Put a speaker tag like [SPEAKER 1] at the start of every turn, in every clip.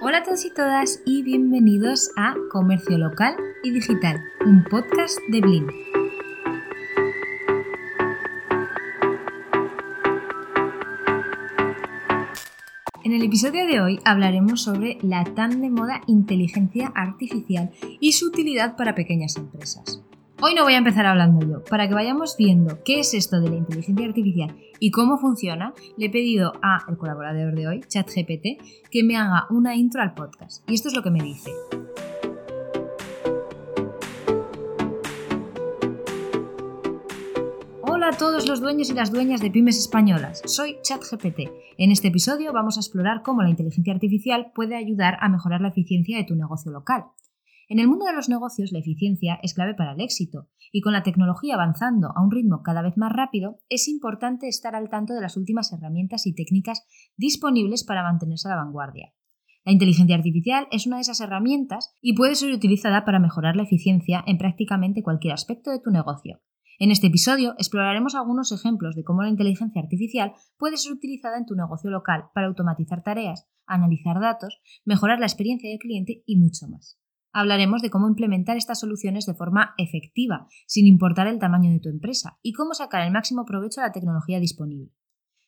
[SPEAKER 1] Hola a todos y todas y bienvenidos a Comercio Local y Digital, un podcast de Blin. En el episodio de hoy hablaremos sobre la tan de moda inteligencia artificial y su utilidad para pequeñas empresas. Hoy no voy a empezar hablando yo. Para que vayamos viendo qué es esto de la inteligencia artificial y cómo funciona, le he pedido a el colaborador de hoy, ChatGPT, que me haga una intro al podcast. Y esto es lo que me dice. Hola a todos los dueños y las dueñas de pymes españolas. Soy ChatGPT. En este episodio vamos a explorar cómo la inteligencia artificial puede ayudar a mejorar la eficiencia de tu negocio local. En el mundo de los negocios, la eficiencia es clave para el éxito, y con la tecnología avanzando a un ritmo cada vez más rápido, es importante estar al tanto de las últimas herramientas y técnicas disponibles para mantenerse a la vanguardia. La inteligencia artificial es una de esas herramientas y puede ser utilizada para mejorar la eficiencia en prácticamente cualquier aspecto de tu negocio. En este episodio exploraremos algunos ejemplos de cómo la inteligencia artificial puede ser utilizada en tu negocio local para automatizar tareas, analizar datos, mejorar la experiencia del cliente y mucho más hablaremos de cómo implementar estas soluciones de forma efectiva, sin importar el tamaño de tu empresa, y cómo sacar el máximo provecho a la tecnología disponible.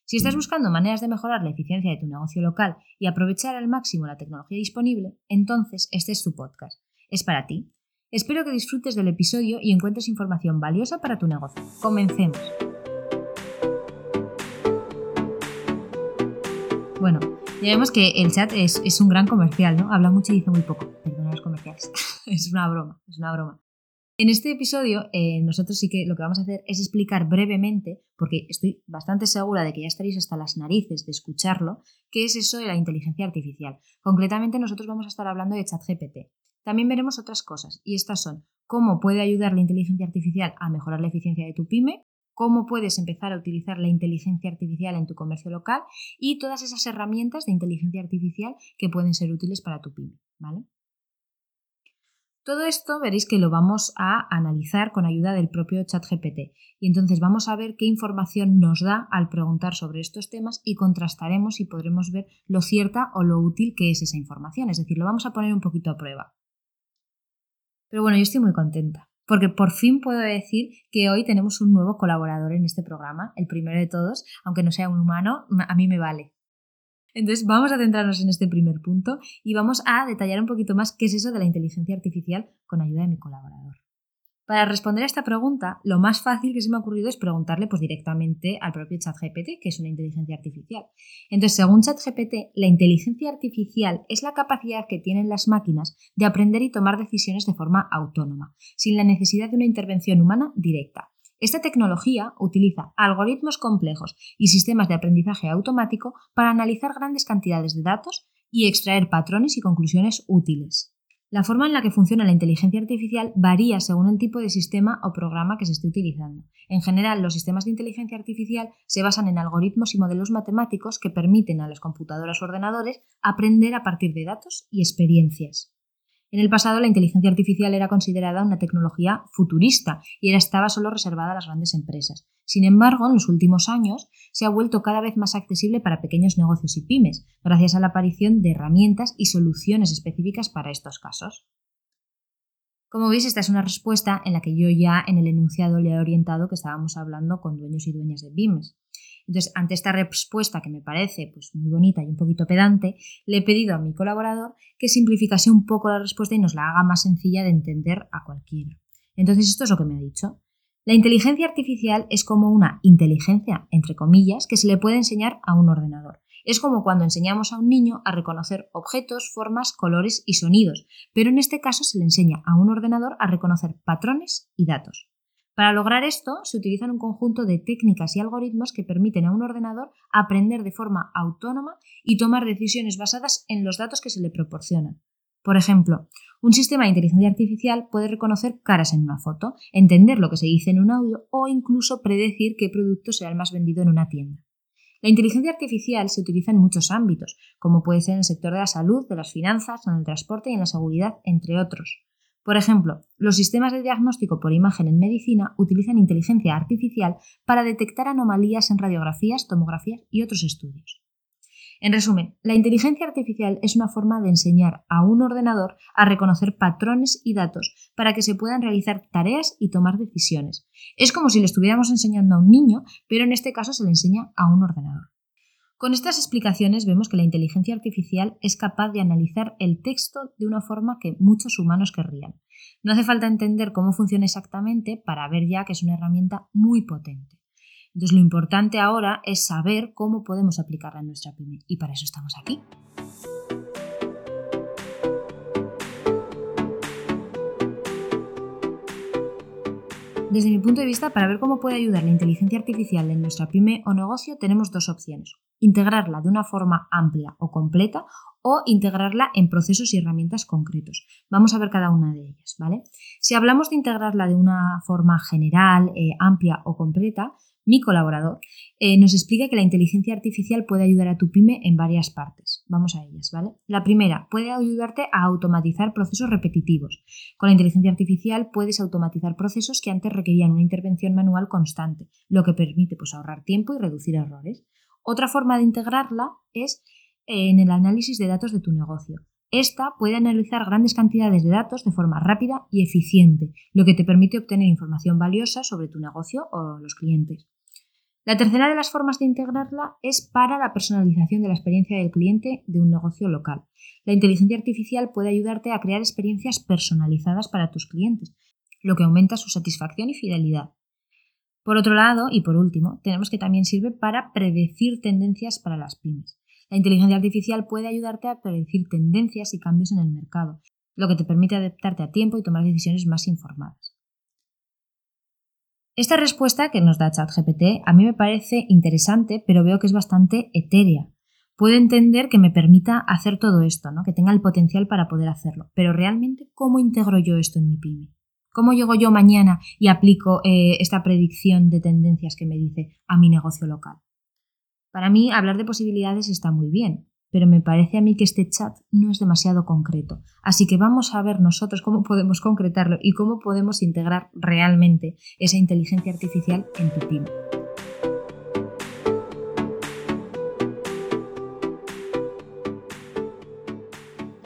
[SPEAKER 1] Si estás buscando maneras de mejorar la eficiencia de tu negocio local y aprovechar al máximo la tecnología disponible, entonces este es tu podcast. Es para ti. Espero que disfrutes del episodio y encuentres información valiosa para tu negocio. Comencemos. Ya vemos que el chat es, un gran comercial, ¿no? Habla mucho y dice muy poco comerciales. es una broma, es una broma. En este episodio, eh, nosotros sí que lo que vamos a hacer es explicar brevemente, porque estoy bastante segura de que ya estaréis hasta las narices de escucharlo, qué es eso de la inteligencia artificial. Concretamente, nosotros vamos a estar hablando de ChatGPT. También veremos otras cosas, y estas son cómo puede ayudar la inteligencia artificial a mejorar la eficiencia de tu pyme, cómo puedes empezar a utilizar la inteligencia artificial en tu comercio local y todas esas herramientas de inteligencia artificial que pueden ser útiles para tu pyme. ¿vale? Todo esto veréis que lo vamos a analizar con ayuda del propio ChatGPT y entonces vamos a ver qué información nos da al preguntar sobre estos temas y contrastaremos y podremos ver lo cierta o lo útil que es esa información, es decir, lo vamos a poner un poquito a prueba. Pero bueno, yo estoy muy contenta porque por fin puedo decir que hoy tenemos un nuevo colaborador en este programa, el primero de todos, aunque no sea un humano, a mí me vale. Entonces vamos a centrarnos en este primer punto y vamos a detallar un poquito más qué es eso de la inteligencia artificial con ayuda de mi colaborador. Para responder a esta pregunta, lo más fácil que se me ha ocurrido es preguntarle pues, directamente al propio ChatGPT, que es una inteligencia artificial. Entonces, según ChatGPT, la inteligencia artificial es la capacidad que tienen las máquinas de aprender y tomar decisiones de forma autónoma, sin la necesidad de una intervención humana directa. Esta tecnología utiliza algoritmos complejos y sistemas de aprendizaje automático para analizar grandes cantidades de datos y extraer patrones y conclusiones útiles. La forma en la que funciona la inteligencia artificial varía según el tipo de sistema o programa que se esté utilizando. En general, los sistemas de inteligencia artificial se basan en algoritmos y modelos matemáticos que permiten a las computadoras o ordenadores aprender a partir de datos y experiencias. En el pasado la inteligencia artificial era considerada una tecnología futurista y era, estaba solo reservada a las grandes empresas. Sin embargo, en los últimos años se ha vuelto cada vez más accesible para pequeños negocios y pymes, gracias a la aparición de herramientas y soluciones específicas para estos casos. Como veis, esta es una respuesta en la que yo ya en el enunciado le he orientado que estábamos hablando con dueños y dueñas de pymes. Entonces, ante esta respuesta que me parece pues, muy bonita y un poquito pedante, le he pedido a mi colaborador que simplificase un poco la respuesta y nos la haga más sencilla de entender a cualquiera. Entonces, esto es lo que me ha dicho. La inteligencia artificial es como una inteligencia, entre comillas, que se le puede enseñar a un ordenador. Es como cuando enseñamos a un niño a reconocer objetos, formas, colores y sonidos, pero en este caso se le enseña a un ordenador a reconocer patrones y datos. Para lograr esto, se utilizan un conjunto de técnicas y algoritmos que permiten a un ordenador aprender de forma autónoma y tomar decisiones basadas en los datos que se le proporcionan. Por ejemplo, un sistema de inteligencia artificial puede reconocer caras en una foto, entender lo que se dice en un audio o incluso predecir qué producto será el más vendido en una tienda. La inteligencia artificial se utiliza en muchos ámbitos, como puede ser en el sector de la salud, de las finanzas, en el transporte y en la seguridad, entre otros. Por ejemplo, los sistemas de diagnóstico por imagen en medicina utilizan inteligencia artificial para detectar anomalías en radiografías, tomografías y otros estudios. En resumen, la inteligencia artificial es una forma de enseñar a un ordenador a reconocer patrones y datos para que se puedan realizar tareas y tomar decisiones. Es como si le estuviéramos enseñando a un niño, pero en este caso se le enseña a un ordenador. Con estas explicaciones vemos que la inteligencia artificial es capaz de analizar el texto de una forma que muchos humanos querrían. No hace falta entender cómo funciona exactamente para ver ya que es una herramienta muy potente. Entonces lo importante ahora es saber cómo podemos aplicarla en nuestra pyme y para eso estamos aquí. Desde mi punto de vista, para ver cómo puede ayudar la inteligencia artificial en nuestra pyme o negocio, tenemos dos opciones. Integrarla de una forma amplia o completa o integrarla en procesos y herramientas concretos. Vamos a ver cada una de ellas, ¿vale? Si hablamos de integrarla de una forma general, eh, amplia o completa, mi colaborador, eh, nos explica que la inteligencia artificial puede ayudar a tu pyme en varias partes. Vamos a ellas, ¿vale? La primera, puede ayudarte a automatizar procesos repetitivos. Con la inteligencia artificial puedes automatizar procesos que antes requerían una intervención manual constante, lo que permite pues, ahorrar tiempo y reducir errores. Otra forma de integrarla es eh, en el análisis de datos de tu negocio. Esta puede analizar grandes cantidades de datos de forma rápida y eficiente, lo que te permite obtener información valiosa sobre tu negocio o los clientes. La tercera de las formas de integrarla es para la personalización de la experiencia del cliente de un negocio local. La inteligencia artificial puede ayudarte a crear experiencias personalizadas para tus clientes, lo que aumenta su satisfacción y fidelidad. Por otro lado, y por último, tenemos que también sirve para predecir tendencias para las pymes. La inteligencia artificial puede ayudarte a predecir tendencias y cambios en el mercado, lo que te permite adaptarte a tiempo y tomar decisiones más informadas. Esta respuesta que nos da ChatGPT a mí me parece interesante, pero veo que es bastante etérea. Puedo entender que me permita hacer todo esto, ¿no? que tenga el potencial para poder hacerlo, pero realmente, ¿cómo integro yo esto en mi pyme? ¿Cómo llego yo mañana y aplico eh, esta predicción de tendencias que me dice a mi negocio local? Para mí, hablar de posibilidades está muy bien, pero me parece a mí que este chat no es demasiado concreto. Así que vamos a ver nosotros cómo podemos concretarlo y cómo podemos integrar realmente esa inteligencia artificial en tu pyme.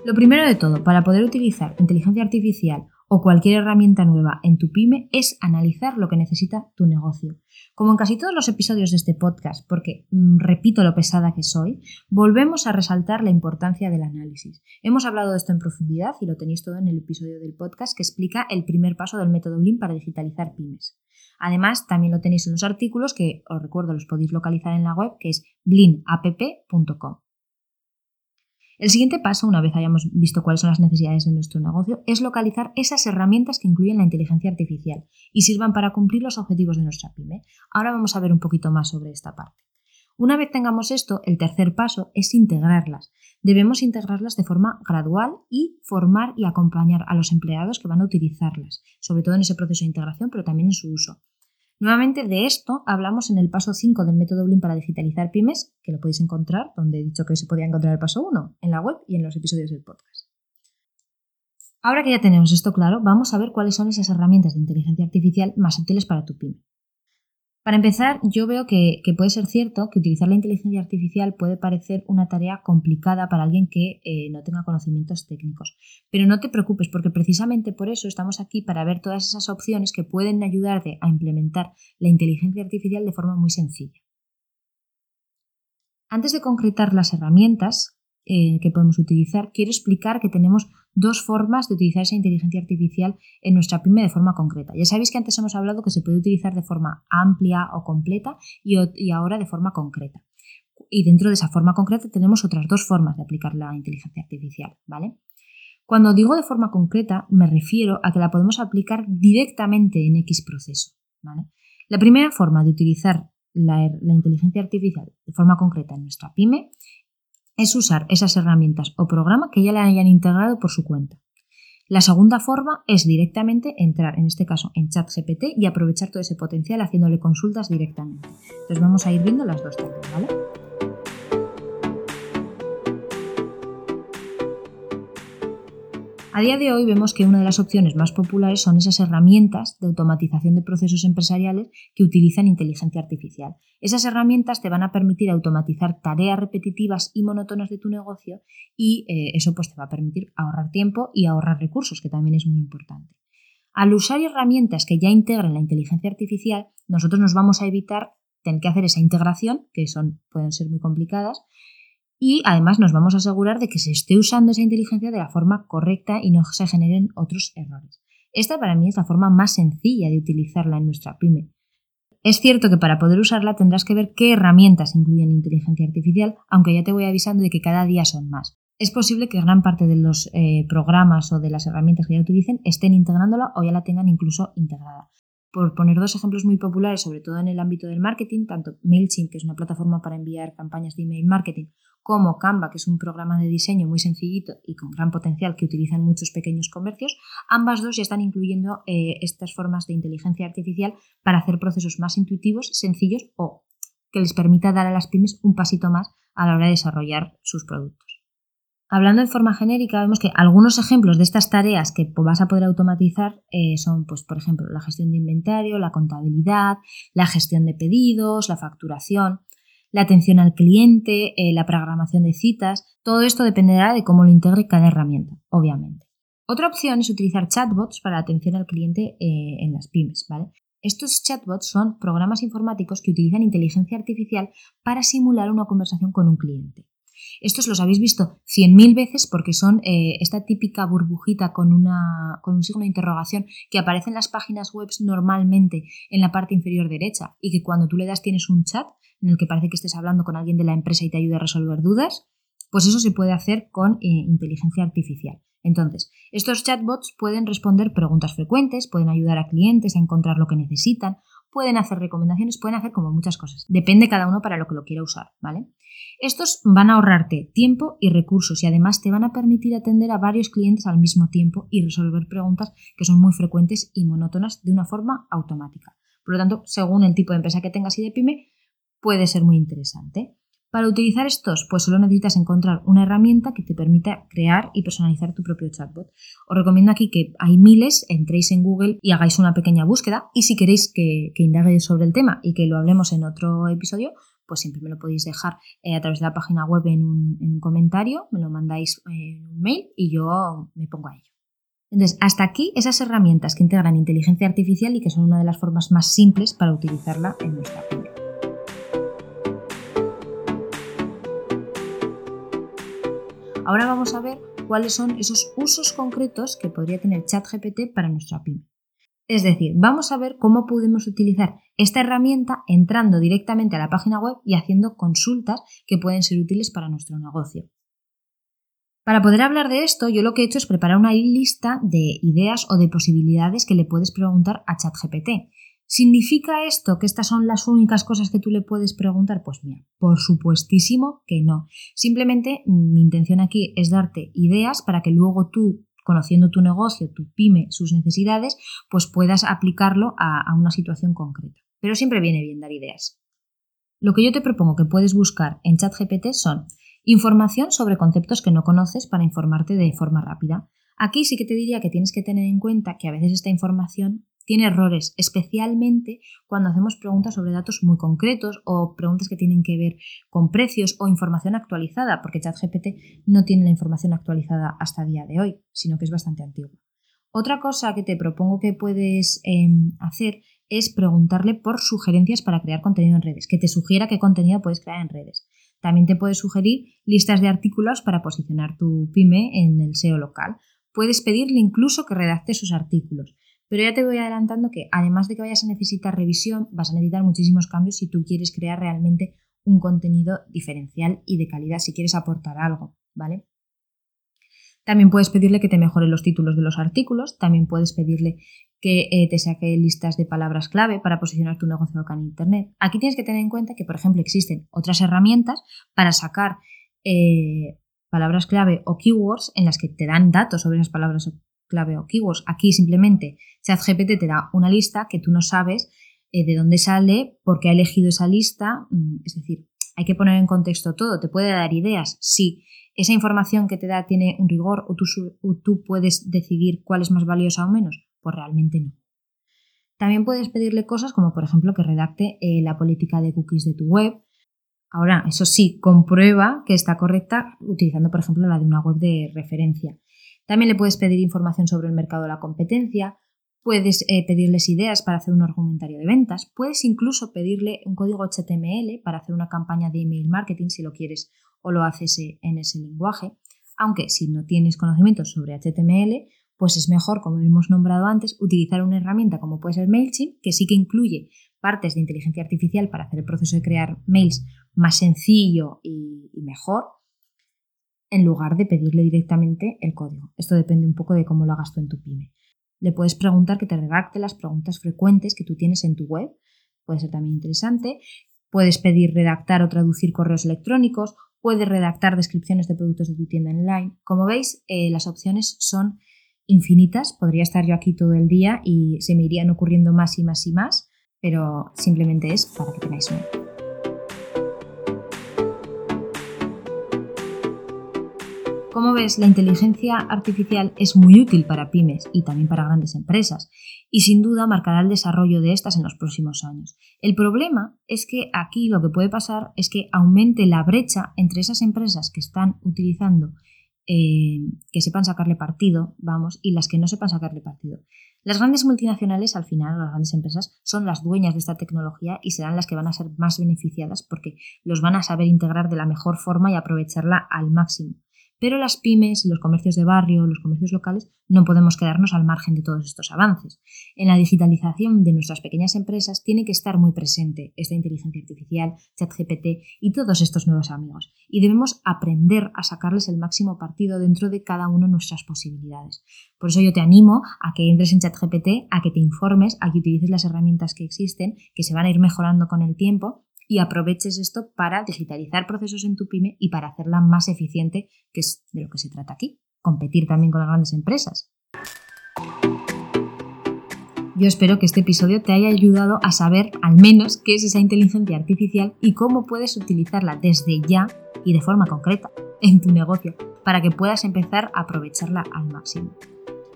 [SPEAKER 1] Lo primero de todo, para poder utilizar inteligencia artificial o cualquier herramienta nueva en tu pyme es analizar lo que necesita tu negocio. Como en casi todos los episodios de este podcast, porque mm, repito lo pesada que soy, volvemos a resaltar la importancia del análisis. Hemos hablado de esto en profundidad y lo tenéis todo en el episodio del podcast que explica el primer paso del método Blin para digitalizar pymes. Además, también lo tenéis en los artículos que os recuerdo los podéis localizar en la web que es blinapp.com. El siguiente paso, una vez hayamos visto cuáles son las necesidades de nuestro negocio, es localizar esas herramientas que incluyen la inteligencia artificial y sirvan para cumplir los objetivos de nuestra pyme. Ahora vamos a ver un poquito más sobre esta parte. Una vez tengamos esto, el tercer paso es integrarlas. Debemos integrarlas de forma gradual y formar y acompañar a los empleados que van a utilizarlas, sobre todo en ese proceso de integración, pero también en su uso. Nuevamente de esto hablamos en el paso 5 del método Blin para digitalizar pymes, que lo podéis encontrar donde he dicho que se podía encontrar el paso 1, en la web y en los episodios del podcast. Ahora que ya tenemos esto claro, vamos a ver cuáles son esas herramientas de inteligencia artificial más útiles para tu pyme. Para empezar, yo veo que, puede ser cierto que utilizar la inteligencia artificial puede parecer una tarea complicada para alguien que eh, no tenga conocimientos técnicos. Pero no te preocupes, porque precisamente por eso estamos aquí para ver todas esas opciones que pueden ayudarte a implementar la inteligencia artificial de forma muy sencilla. Antes de concretar las herramientas, eh, que podemos utilizar, quiero explicar que tenemos dos formas de utilizar esa inteligencia artificial en nuestra pyme de forma concreta. Ya sabéis que antes hemos hablado que se puede utilizar de forma amplia o completa y, ahora de forma concreta. Y dentro de esa forma concreta tenemos otras dos formas de aplicar la inteligencia artificial, ¿vale? Cuando digo de forma concreta, me refiero a que la podemos aplicar directamente en X proceso. La primera forma de utilizar la, la, inteligencia artificial de forma concreta en nuestra pyme es usar esas herramientas o programas que ya le hayan integrado por su cuenta. La segunda forma es directamente entrar, en este caso, en ChatGPT y aprovechar todo ese potencial haciéndole consultas directamente. Entonces vamos a ir viendo las dos también, ¿vale? A día de hoy vemos que una de las opciones más populares son esas herramientas de automatización de procesos empresariales que utilizan inteligencia artificial. Esas herramientas te van a permitir automatizar tareas repetitivas y monótonas de tu negocio y eh, eso pues te va a permitir ahorrar tiempo y ahorrar recursos, que también es muy importante. Al usar herramientas que ya integren la inteligencia artificial, nosotros nos vamos a evitar tener que hacer esa integración, que son, pueden ser muy complicadas, y además nos vamos a asegurar de que se esté usando esa inteligencia de la forma correcta y no se generen otros errores. Esta para mí es la forma más sencilla de utilizarla en nuestra pyme. Es cierto que para poder usarla tendrás que ver qué herramientas incluyen inteligencia artificial, aunque ya te voy avisando de que cada día son más. Es posible que gran parte de los eh, programas o de las herramientas que ya utilicen estén integrándola o ya la tengan incluso integrada. Por poner dos ejemplos muy populares, sobre todo en el ámbito del marketing, tanto MailChimp, que es una plataforma para enviar campañas de email marketing, como Canva, que es un programa de diseño muy sencillito y con gran potencial que utilizan muchos pequeños comercios, ambas dos ya están incluyendo eh, estas formas de inteligencia artificial para hacer procesos más intuitivos, sencillos o que les permita dar a las pymes un pasito más a la hora de desarrollar sus productos. Hablando de forma genérica, vemos que algunos ejemplos de estas tareas que vas a poder automatizar eh, son, pues, por ejemplo, la gestión de inventario, la contabilidad, la gestión de pedidos, la facturación, la atención al cliente, eh, la programación de citas. Todo esto dependerá de cómo lo integre cada herramienta, obviamente. Otra opción es utilizar chatbots para la atención al cliente eh, en las pymes, ¿vale? Estos chatbots son programas informáticos que utilizan inteligencia artificial para simular una conversación con un cliente. Estos los habéis visto 100.000 veces porque son eh, esta típica burbujita con, una, con un signo de interrogación que aparece en las páginas web normalmente en la parte inferior derecha y que cuando tú le das tienes un chat en el que parece que estés hablando con alguien de la empresa y te ayuda a resolver dudas, pues eso se puede hacer con eh, inteligencia artificial. Entonces, estos chatbots pueden responder preguntas frecuentes, pueden ayudar a clientes a encontrar lo que necesitan, pueden hacer recomendaciones, pueden hacer como muchas cosas. Depende cada uno para lo que lo quiera usar, ¿vale? Estos van a ahorrarte tiempo y recursos y además te van a permitir atender a varios clientes al mismo tiempo y resolver preguntas que son muy frecuentes y monótonas de una forma automática. Por lo tanto, según el tipo de empresa que tengas y de pyme, puede ser muy interesante. Para utilizar estos, pues solo necesitas encontrar una herramienta que te permita crear y personalizar tu propio chatbot. Os recomiendo aquí que hay miles, entréis en Google y hagáis una pequeña búsqueda y si queréis que, que indague sobre el tema y que lo hablemos en otro episodio, pues siempre me lo podéis dejar eh, a través de la página web en un, comentario, me lo mandáis en un mail y yo me pongo a ello. Entonces, hasta aquí esas herramientas que integran inteligencia artificial y que son una de las formas más simples para utilizarla en nuestra pyme. Ahora vamos a ver cuáles son esos usos concretos que podría tener ChatGPT para nuestra pyme. Es decir, vamos a ver cómo podemos utilizar esta herramienta entrando directamente a la página web y haciendo consultas que pueden ser útiles para nuestro negocio. Para poder hablar de esto, yo lo que he hecho es preparar una lista de ideas o de posibilidades que le puedes preguntar a ChatGPT. ¿Significa esto que estas son las únicas cosas que tú le puedes preguntar? Pues mira, por supuestísimo que no. Simplemente mi intención aquí es darte ideas para que luego tú, conociendo tu negocio, tu pyme, sus necesidades, pues puedas aplicarlo a, a una situación concreta. Pero siempre viene bien dar ideas. Lo que yo te propongo que puedes buscar en ChatGPT son información sobre conceptos que no conoces para informarte de forma rápida. Aquí sí que te diría que tienes que tener en cuenta que a veces esta información tiene errores, especialmente cuando hacemos preguntas sobre datos muy concretos o preguntas que tienen que ver con precios o información actualizada, porque ChatGPT no tiene la información actualizada hasta el día de hoy, sino que es bastante antiguo. Otra cosa que te propongo que puedes em, hacer es preguntarle por sugerencias para crear contenido en redes, que te sugiera qué contenido puedes crear en redes. También te puedes sugerir listas de artículos para posicionar tu pyme en el SEO local. Puedes pedirle incluso que redacte sus artículos. Pero ya te voy adelantando que además de que vayas a necesitar revisión, vas a necesitar muchísimos cambios si tú quieres crear realmente un contenido diferencial y de calidad, si quieres aportar algo, ¿vale? También puedes pedirle que te mejore los títulos de los artículos, también puedes pedirle que eh, te saque listas de palabras clave para posicionar tu negocio local en Internet. Aquí tienes que tener en cuenta que, por ejemplo, existen otras herramientas para sacar eh, palabras clave o keywords en las que te dan datos sobre esas palabras clave o keywords. Aquí simplemente ChatGPT te da una lista que tú no sabes eh, de dónde sale, por qué ha elegido esa lista. Mm, es decir, hay que poner en contexto todo. ¿Te puede dar ideas? Sí. esa información que te da tiene un rigor o tú, puedes decidir cuál es más valiosa o menos? Pues realmente no. También puedes pedirle cosas como por ejemplo que redacte eh, la política de cookies de tu web. Ahora, eso sí, comprueba que está correcta utilizando por ejemplo la de una web de referencia. También le puedes pedir información sobre el mercado de la competencia, puedes eh, pedirles ideas para hacer un argumentario de ventas, puedes incluso pedirle un código HTML para hacer una campaña de email marketing si lo quieres o lo haces eh, en ese lenguaje. Aunque si no tienes conocimientos sobre HTML, pues es mejor, como hemos nombrado antes, utilizar una herramienta como puede ser MailChimp, que sí que incluye partes de inteligencia artificial para hacer el proceso de crear mails más sencillo y, y mejor, en lugar de pedirle directamente el código. Esto depende un poco de cómo lo hagas tú en tu pyme. Le puedes preguntar que te redacte las preguntas frecuentes que tú tienes en tu web. Puede ser también interesante. Puedes pedir redactar o traducir correos electrónicos puedes redactar descripciones de productos de tu tienda online. Como veis, eh, las opciones son infinitas. Podría estar yo aquí todo el día y se me irían ocurriendo más y más y más, pero simplemente es para que tengáis una Como ves, la inteligencia artificial es muy útil para pymes y también para grandes empresas y sin duda marcará el desarrollo de estas en los próximos años. El problema es que aquí lo que puede pasar es que aumente la brecha entre esas empresas que están utilizando eh, que sepan sacarle partido, vamos, y las que no sepan sacarle partido. Las grandes multinacionales, al final, las grandes empresas, son las dueñas de esta tecnología y serán las que van a ser más beneficiadas porque los van a saber integrar de la mejor forma y aprovecharla al máximo. Pero las pymes, los comercios de barrio, los comercios locales, no podemos quedarnos al margen de todos estos avances. En la digitalización de nuestras pequeñas empresas tiene que estar muy presente esta inteligencia artificial, ChatGPT y todos estos nuevos amigos. Y debemos aprender a sacarles el máximo partido dentro de cada una de nuestras posibilidades. Por eso yo te animo a que entres en ChatGPT, a que te informes, a que utilices las herramientas que existen, que se van a ir mejorando con el tiempo y aproveches esto para digitalizar procesos en tu pyme y para hacerla más eficiente, que es de lo que se trata aquí, competir también con las grandes empresas. Yo espero que este episodio te haya ayudado a saber al menos qué es esa inteligencia artificial y cómo puedes utilizarla desde ya y de forma concreta en tu negocio para que puedas empezar a aprovecharla al máximo.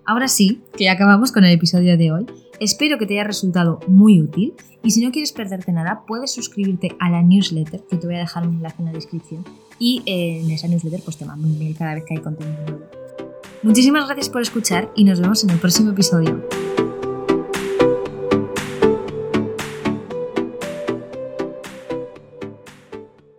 [SPEAKER 1] Ahora sí, que acabamos con el episodio de hoy. Espero que te haya resultado muy útil y si no quieres perderte nada, puedes suscribirte a la newsletter, que te voy a dejar un enlace en la descripción. Y eh, en esa newsletter pues te mando un mail cada vez que hay contenido nuevo. Muchísimas gracias por escuchar y nos vemos en el próximo episodio.